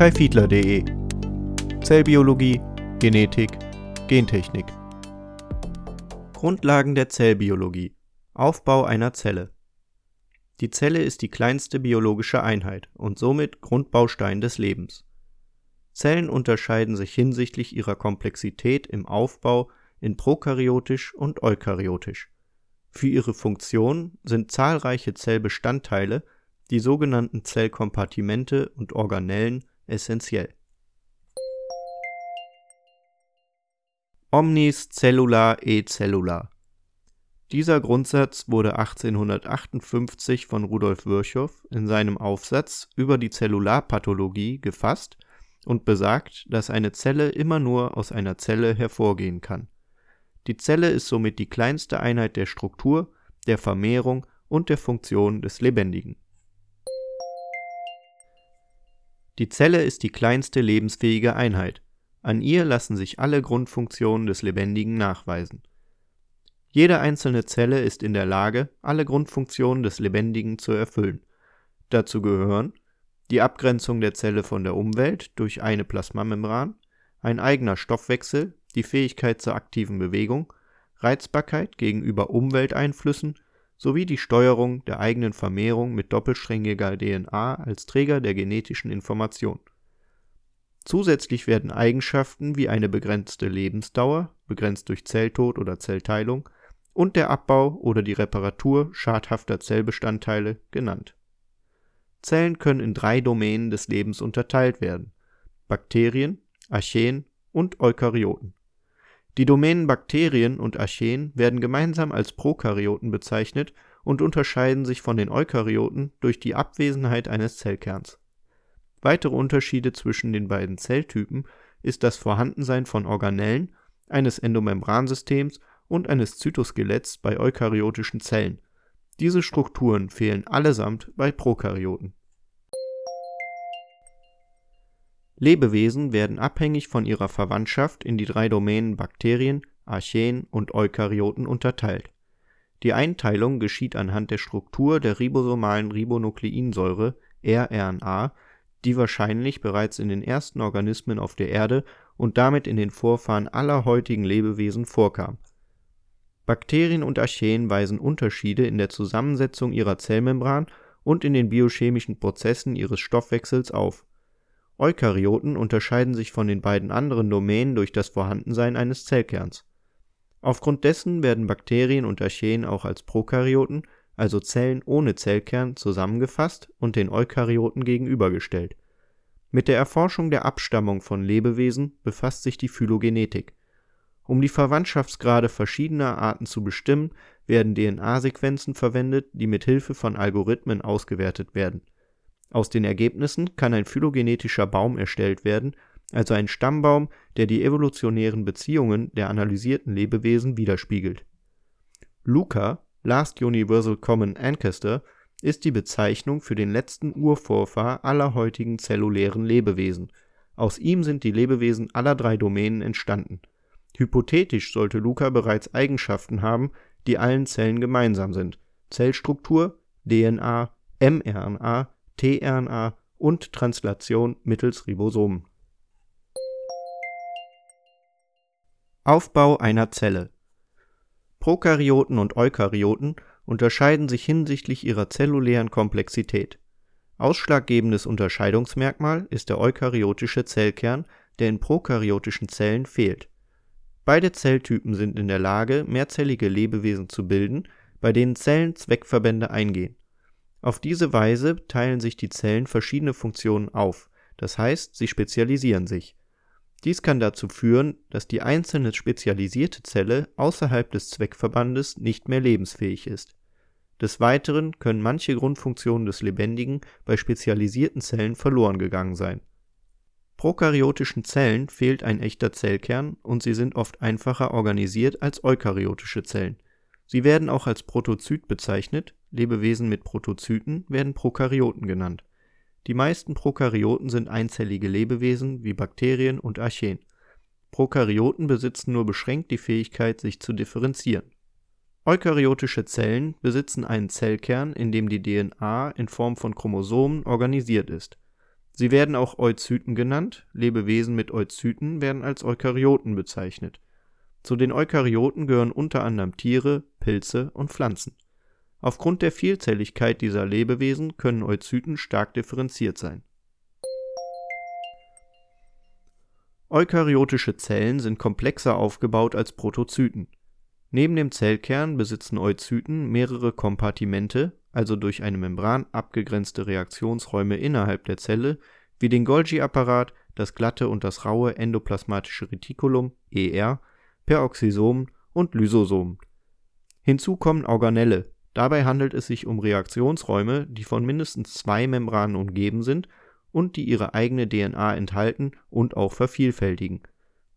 kaifiedler.de Zellbiologie, Genetik, Gentechnik. Grundlagen der Zellbiologie. Aufbau einer Zelle. Die Zelle ist die kleinste biologische Einheit und somit Grundbaustein des Lebens. Zellen unterscheiden sich hinsichtlich ihrer Komplexität im Aufbau in prokaryotisch und eukaryotisch. Für ihre Funktion sind zahlreiche Zellbestandteile, die sogenannten Zellkompartimente und Organellen, essentiell. Omnis cellula e cellula. Dieser Grundsatz wurde 1858 von Rudolf Virchow in seinem Aufsatz über die Zellularpathologie gefasst und besagt, dass eine Zelle immer nur aus einer Zelle hervorgehen kann. Die Zelle ist somit die kleinste Einheit der Struktur, der Vermehrung und der Funktion des Lebendigen. Die Zelle ist die kleinste lebensfähige Einheit. An ihr lassen sich alle Grundfunktionen des Lebendigen nachweisen. Jede einzelne Zelle ist in der Lage, alle Grundfunktionen des Lebendigen zu erfüllen. Dazu gehören die Abgrenzung der Zelle von der Umwelt durch eine Plasmamembran, ein eigener Stoffwechsel, die Fähigkeit zur aktiven Bewegung, Reizbarkeit gegenüber Umwelteinflüssen sowie die Steuerung der eigenen Vermehrung mit doppelsträngiger DNA als Träger der genetischen Information. Zusätzlich werden Eigenschaften wie eine begrenzte Lebensdauer, begrenzt durch Zelltod oder Zellteilung, und der Abbau oder die Reparatur schadhafter Zellbestandteile genannt. Zellen können in drei Domänen des Lebens unterteilt werden: Bakterien, Archeen und Eukaryoten. Die Domänen Bakterien und Archeen werden gemeinsam als Prokaryoten bezeichnet und unterscheiden sich von den Eukaryoten durch die Abwesenheit eines Zellkerns. Weitere Unterschiede zwischen den beiden Zelltypen ist das Vorhandensein von Organellen, eines Endomembransystems und eines Zytoskeletts bei eukaryotischen Zellen. Diese Strukturen fehlen allesamt bei Prokaryoten Lebewesen werden abhängig von ihrer Verwandtschaft in die drei Domänen Bakterien, Archeen und Eukaryoten unterteilt. Die Einteilung geschieht anhand der Struktur der ribosomalen Ribonukleinsäure rRNA, die wahrscheinlich bereits in den ersten Organismen auf der Erde und damit in den Vorfahren aller heutigen Lebewesen vorkam. Bakterien und Archeen weisen Unterschiede in der Zusammensetzung ihrer Zellmembran und in den biochemischen Prozessen ihres Stoffwechsels auf Eukaryoten unterscheiden sich von den beiden anderen Domänen durch das Vorhandensein eines Zellkerns. Aufgrund dessen werden Bakterien und Archeen auch als Prokaryoten, also Zellen ohne Zellkern, zusammengefasst und den Eukaryoten gegenübergestellt. Mit der Erforschung der Abstammung von Lebewesen befasst sich die Phylogenetik. Um die Verwandtschaftsgrade verschiedener Arten zu bestimmen, werden DNA-Sequenzen verwendet, die mit Hilfe von Algorithmen ausgewertet werden aus den Ergebnissen kann ein phylogenetischer Baum erstellt werden, also ein Stammbaum, der die evolutionären Beziehungen der analysierten Lebewesen widerspiegelt. LUCA (Last Universal Common Ancestor) ist die Bezeichnung für den letzten Urvorfahr aller heutigen zellulären Lebewesen. Aus ihm sind die Lebewesen aller drei Domänen entstanden. Hypothetisch sollte LUCA bereits Eigenschaften haben, die allen Zellen gemeinsam sind (Zellstruktur, DNA, mRNA tRNA und Translation mittels Ribosomen. Aufbau einer Zelle Prokaryoten und Eukaryoten unterscheiden sich hinsichtlich ihrer zellulären Komplexität. Ausschlaggebendes Unterscheidungsmerkmal ist der eukaryotische Zellkern, der in prokaryotischen Zellen fehlt. Beide Zelltypen sind in der Lage, mehrzellige Lebewesen zu bilden, bei denen Zellen Zweckverbände eingehen auf diese Weise teilen sich die Zellen verschiedene Funktionen auf, das heißt, sie spezialisieren sich. Dies kann dazu führen, dass die einzelne spezialisierte Zelle außerhalb des Zweckverbandes nicht mehr lebensfähig ist. Des Weiteren können manche Grundfunktionen des Lebendigen bei spezialisierten Zellen verloren gegangen sein. Prokaryotischen Zellen fehlt ein echter Zellkern und sie sind oft einfacher organisiert als eukaryotische Zellen Sie werden auch als Protozyt bezeichnet, Lebewesen mit Protozyten werden Prokaryoten genannt. Die meisten Prokaryoten sind einzellige Lebewesen wie Bakterien und Archeen. Prokaryoten besitzen nur beschränkt die Fähigkeit, sich zu differenzieren. Eukaryotische Zellen besitzen einen Zellkern, in dem die DNA in Form von Chromosomen organisiert ist. Sie werden auch Oocyten genannt, Lebewesen mit Oocyten werden als Eukaryoten bezeichnet. Zu den Eukaryoten gehören unter anderem Tiere, Pilze und Pflanzen. Aufgrund der Vielzelligkeit dieser Lebewesen können Oocyten stark differenziert sein. Eukaryotische Zellen sind komplexer aufgebaut als Protozyten. Neben dem Zellkern besitzen Oocyten mehrere Kompartimente, also durch eine Membran abgegrenzte Reaktionsräume innerhalb der Zelle, wie den Golgi-Apparat, das glatte und das raue endoplasmatische Retikulum ER, Peroxisomen und Lysosomen. Hinzu kommen Organelle, dabei handelt es sich um Reaktionsräume, die von mindestens zwei Membranen umgeben sind und die ihre eigene DNA enthalten und auch vervielfältigen.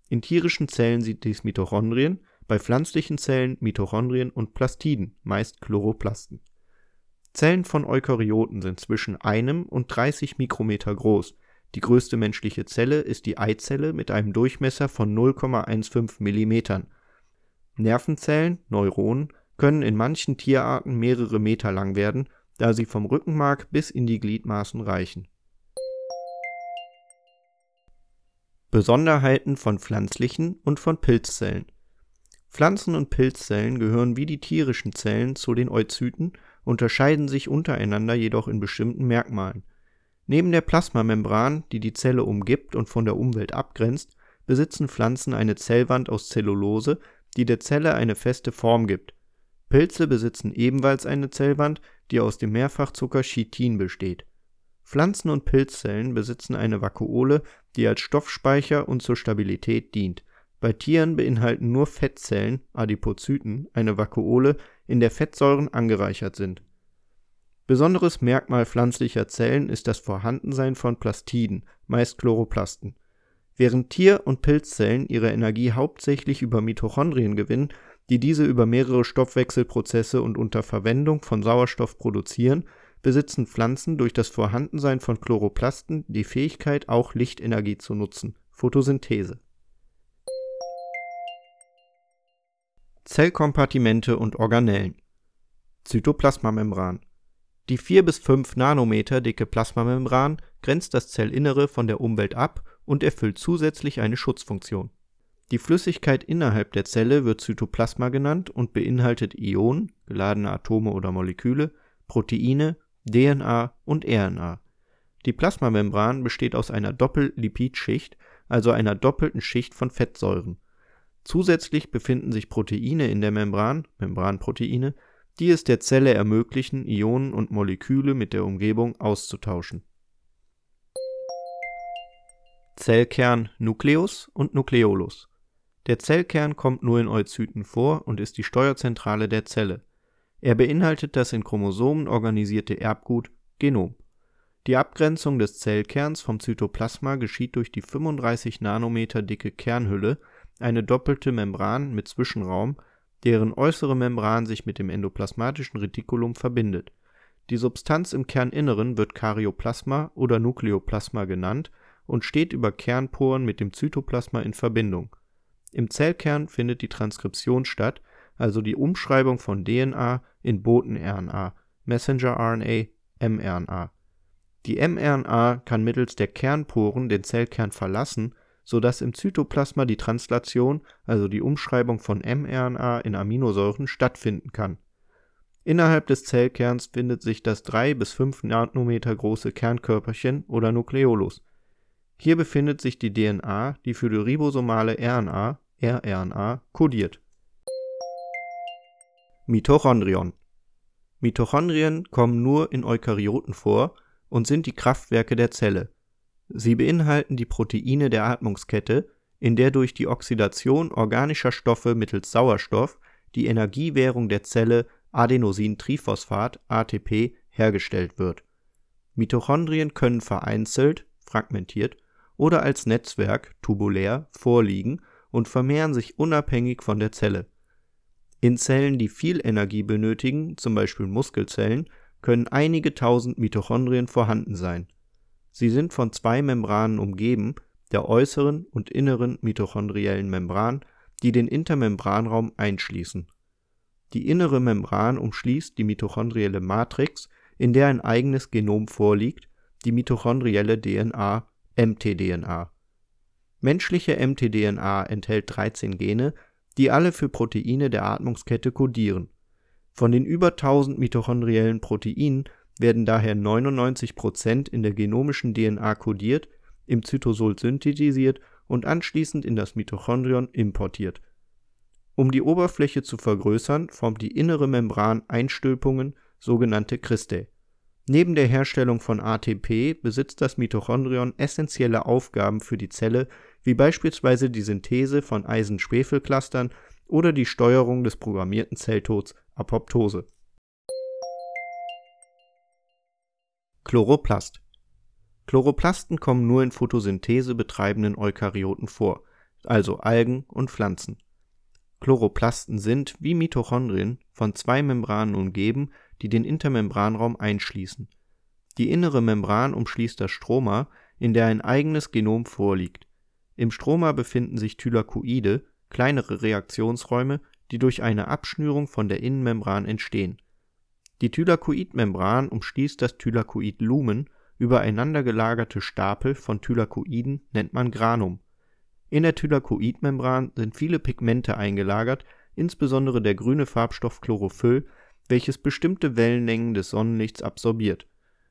In tierischen Zellen sind dies Mitochondrien, bei pflanzlichen Zellen Mitochondrien und Plastiden, meist Chloroplasten. Zellen von Eukaryoten sind zwischen einem und 30 Mikrometer groß, die größte menschliche Zelle ist die Eizelle mit einem Durchmesser von 0,15 Millimetern. Nervenzellen (Neuronen) können in manchen Tierarten mehrere Meter lang werden, da sie vom Rückenmark bis in die Gliedmaßen reichen Besonderheiten von pflanzlichen und von Pilzzellen Pflanzen - und Pilzzellen gehören wie die tierischen Zellen zu den Oocyten, unterscheiden sich untereinander jedoch in bestimmten Merkmalen. Neben der Plasmamembran, die die Zelle umgibt und von der Umwelt abgrenzt, besitzen Pflanzen eine Zellwand aus Zellulose, die der Zelle eine feste Form gibt. Pilze besitzen ebenfalls eine Zellwand, die aus dem Mehrfachzucker Chitin besteht Pflanzen und Pilzzellen besitzen eine Vakuole, die als Stoffspeicher und zur Stabilität dient. Bei Tieren beinhalten nur Fettzellen (Adipozyten) eine Vakuole, in der Fettsäuren angereichert sind. Besonderes Merkmal pflanzlicher Zellen ist das Vorhandensein von Plastiden, meist Chloroplasten. Während Tier und Pilzzellen ihre Energie hauptsächlich über Mitochondrien gewinnen, die diese über mehrere Stoffwechselprozesse und unter Verwendung von Sauerstoff produzieren besitzen Pflanzen durch das Vorhandensein von Chloroplasten die Fähigkeit, auch Lichtenergie zu nutzen (Photosynthese). Zellkompartimente und Organellen Zytoplasmamembran Die 4 bis 5 Nanometer dicke Plasmamembran grenzt das Zellinnere von der Umwelt ab und erfüllt zusätzlich eine Schutzfunktion. Die Flüssigkeit innerhalb der Zelle wird Zytoplasma genannt und beinhaltet Ionen (geladene Atome oder Moleküle), Proteine DNA und RNA. Die Plasmamembran besteht aus einer Doppellipidschicht, also einer doppelten Schicht von Fettsäuren. Zusätzlich befinden sich Proteine in der Membran (Membranproteine), die es der Zelle ermöglichen, Ionen und Moleküle mit der Umgebung auszutauschen. Zellkern, Nukleus und Nukleolus Der Zellkern kommt nur in Oocyten vor und ist die Steuerzentrale der Zelle er beinhaltet das in Chromosomen organisierte Erbgut Genom. Die Abgrenzung des Zellkerns vom Zytoplasma geschieht durch die 35 Nanometer dicke Kernhülle, eine doppelte Membran mit Zwischenraum, deren äußere Membran sich mit dem endoplasmatischen Retikulum verbindet. Die Substanz im Kerninneren wird Karyoplasma oder Nukleoplasma genannt und steht über Kernporen mit dem Zytoplasma in Verbindung. Im Zellkern findet die Transkription statt also die Umschreibung von DNA in Boten-RNA (Messenger-RNA, mRNA). Die mRNA kann mittels der Kernporen den Zellkern verlassen, so dass im Zytoplasma die Translation, also die Umschreibung von mRNA in Aminosäuren, stattfinden kann. Innerhalb des Zellkerns findet sich das 3 bis 5 Nanometer große Kernkörperchen oder Nukleolus. Hier befindet sich die DNA, die für die ribosomale RNA (rRNA) kodiert Mitochondrion Mitochondrien kommen nur in Eukaryoten vor und sind die Kraftwerke der Zelle. Sie beinhalten die Proteine der Atmungskette, in der durch die Oxidation organischer Stoffe mittels Sauerstoff die Energiewährung der Zelle Adenosintriphosphat (ATP) hergestellt wird. Mitochondrien können vereinzelt (fragmentiert) oder als Netzwerk (tubulär) vorliegen und vermehren sich unabhängig von der Zelle in Zellen, die viel Energie benötigen, zum Beispiel Muskelzellen, können einige tausend Mitochondrien vorhanden sein. Sie sind von zwei Membranen umgeben, der äußeren und inneren mitochondriellen Membran, die den Intermembranraum einschließen. Die innere Membran umschließt die mitochondrielle Matrix, in der ein eigenes Genom vorliegt, die mitochondrielle DNA (mtDNA). Menschliche mtDNA enthält 13 Gene, die alle für Proteine der Atmungskette codieren. Von den über 1000 mitochondriellen Proteinen werden daher 99 Prozent in der genomischen DNA codiert, im Cytosol synthetisiert und anschließend in das Mitochondrion importiert. Um die Oberfläche zu vergrößern, formt die innere Membran Einstülpungen, sogenannte Cristae. Neben der Herstellung von ATP besitzt das Mitochondrion essentielle Aufgaben für die Zelle, wie beispielsweise die Synthese von Eisen-Schwefel-Clustern oder die Steuerung des programmierten Zelltods (Apoptose). Chloroplast Chloroplasten kommen nur in Photosynthese betreibenden Eukaryoten vor, also Algen und Pflanzen. Chloroplasten sind, wie Mitochondrien, von zwei Membranen umgeben, die den Intermembranraum einschließen. Die innere Membran umschließt das Stroma, in der ein eigenes Genom vorliegt. Im Stroma befinden sich Thylakoide, kleinere Reaktionsräume, die durch eine Abschnürung von der Innenmembran entstehen. Die Thylakoidmembran umschließt das Thylakoidlumen, übereinander gelagerte Stapel von Thylakoiden nennt man Granum. In der Thylakoidmembran sind viele Pigmente eingelagert, insbesondere der grüne Farbstoff Chlorophyll, welches bestimmte Wellenlängen des Sonnenlichts absorbiert.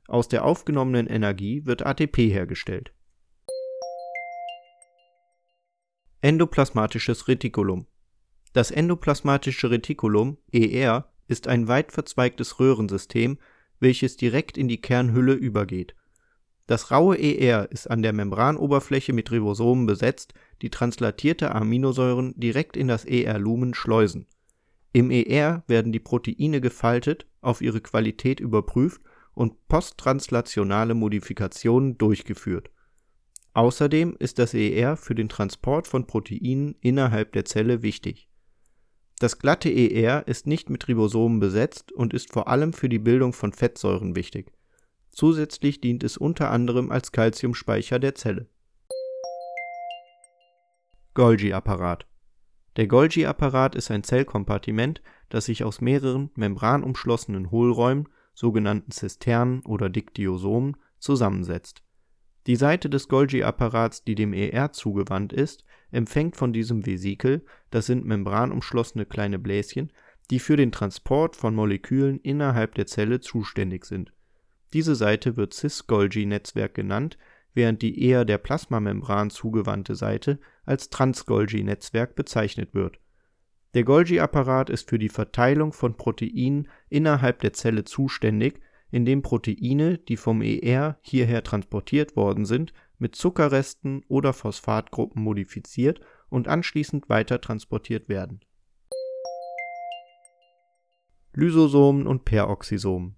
Aus der aufgenommenen Energie wird ATP hergestellt. Endoplasmatisches Retikulum Das endoplasmatische Retikulum ER ist ein weit verzweigtes Röhrensystem, welches direkt in die Kernhülle übergeht. Das raue ER ist an der Membranoberfläche mit Ribosomen besetzt, die translatierte Aminosäuren direkt in das ER-Lumen schleusen. Im ER werden die Proteine gefaltet, auf ihre Qualität überprüft und posttranslationale Modifikationen durchgeführt. Außerdem ist das ER für den Transport von Proteinen innerhalb der Zelle wichtig. Das glatte ER ist nicht mit Ribosomen besetzt und ist vor allem für die Bildung von Fettsäuren wichtig. Zusätzlich dient es unter anderem als Calciumspeicher der Zelle. Golgi-Apparat Der Golgi-Apparat ist ein Zellkompartiment, das sich aus mehreren membranumschlossenen Hohlräumen, sogenannten Zisternen oder Diktiosomen, zusammensetzt. Die Seite des Golgi-Apparats, die dem ER zugewandt ist, empfängt von diesem Vesikel, das sind membranumschlossene kleine Bläschen, die für den Transport von Molekülen innerhalb der Zelle zuständig sind. Diese Seite wird cis-Golgi-Netzwerk genannt, während die eher der Plasmamembran zugewandte Seite als Trans-Golgi-Netzwerk bezeichnet wird. Der Golgi-Apparat ist für die Verteilung von Proteinen innerhalb der Zelle zuständig, indem Proteine, die vom ER hierher transportiert worden sind, mit Zuckerresten oder Phosphatgruppen modifiziert und anschließend weiter transportiert werden. Lysosomen und Peroxisomen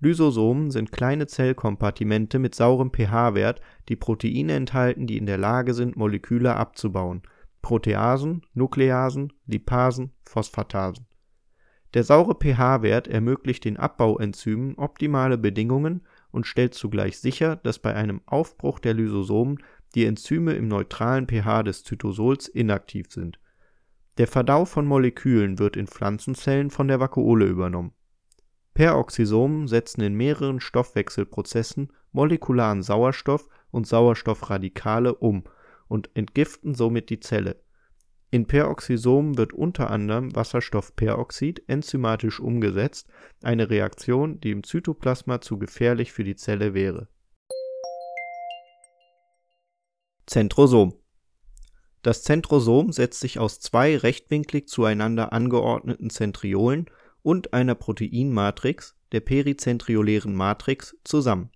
Lysosomen sind kleine Zellkompartimente mit saurem pH-Wert, die Proteine enthalten, die in der Lage sind, Moleküle abzubauen (Proteasen, Nukleasen, Lipasen, Phosphatasen). Der saure pH-Wert ermöglicht den Abbauenzymen optimale Bedingungen und stellt zugleich sicher, dass bei einem Aufbruch der Lysosomen die Enzyme im neutralen pH des Zytosols inaktiv sind. Der Verdau von Molekülen wird in Pflanzenzellen von der Vakuole übernommen Peroxisomen setzen in mehreren Stoffwechselprozessen molekularen Sauerstoff und Sauerstoffradikale um und entgiften somit die Zelle. In Peroxisomen wird unter anderem Wasserstoffperoxid enzymatisch umgesetzt, eine Reaktion, die im Zytoplasma zu gefährlich für die Zelle wäre. Zentrosom Das Zentrosom setzt sich aus zwei rechtwinklig zueinander angeordneten Zentriolen und einer Proteinmatrix, der perizentriolären Matrix, zusammen.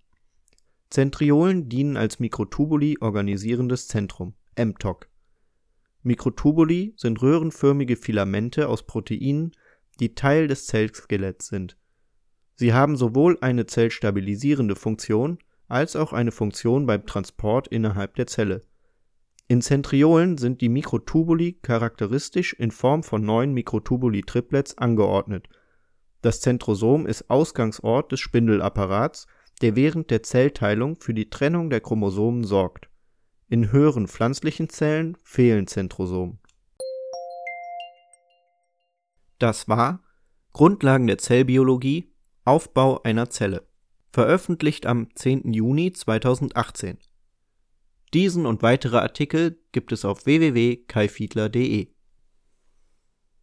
Zentriolen dienen als Mikrotubuli organisierendes Zentrum (mTOC). Mikrotubuli sind röhrenförmige Filamente aus Proteinen, die Teil des Zellskeletts sind. Sie haben sowohl eine zellstabilisierende Funktion als auch eine Funktion beim Transport innerhalb der Zelle in Zentriolen sind die Mikrotubuli charakteristisch in Form von neun Mikrotubuli-Triplets angeordnet. Das Zentrosom ist Ausgangsort des Spindelapparats, der während der Zellteilung für die Trennung der Chromosomen sorgt. In höheren pflanzlichen Zellen fehlen Zentrosomen. Das war Grundlagen der Zellbiologie Aufbau einer Zelle veröffentlicht am 10. Juni 2018. Diesen und weitere Artikel gibt es auf www.kaifiedler.de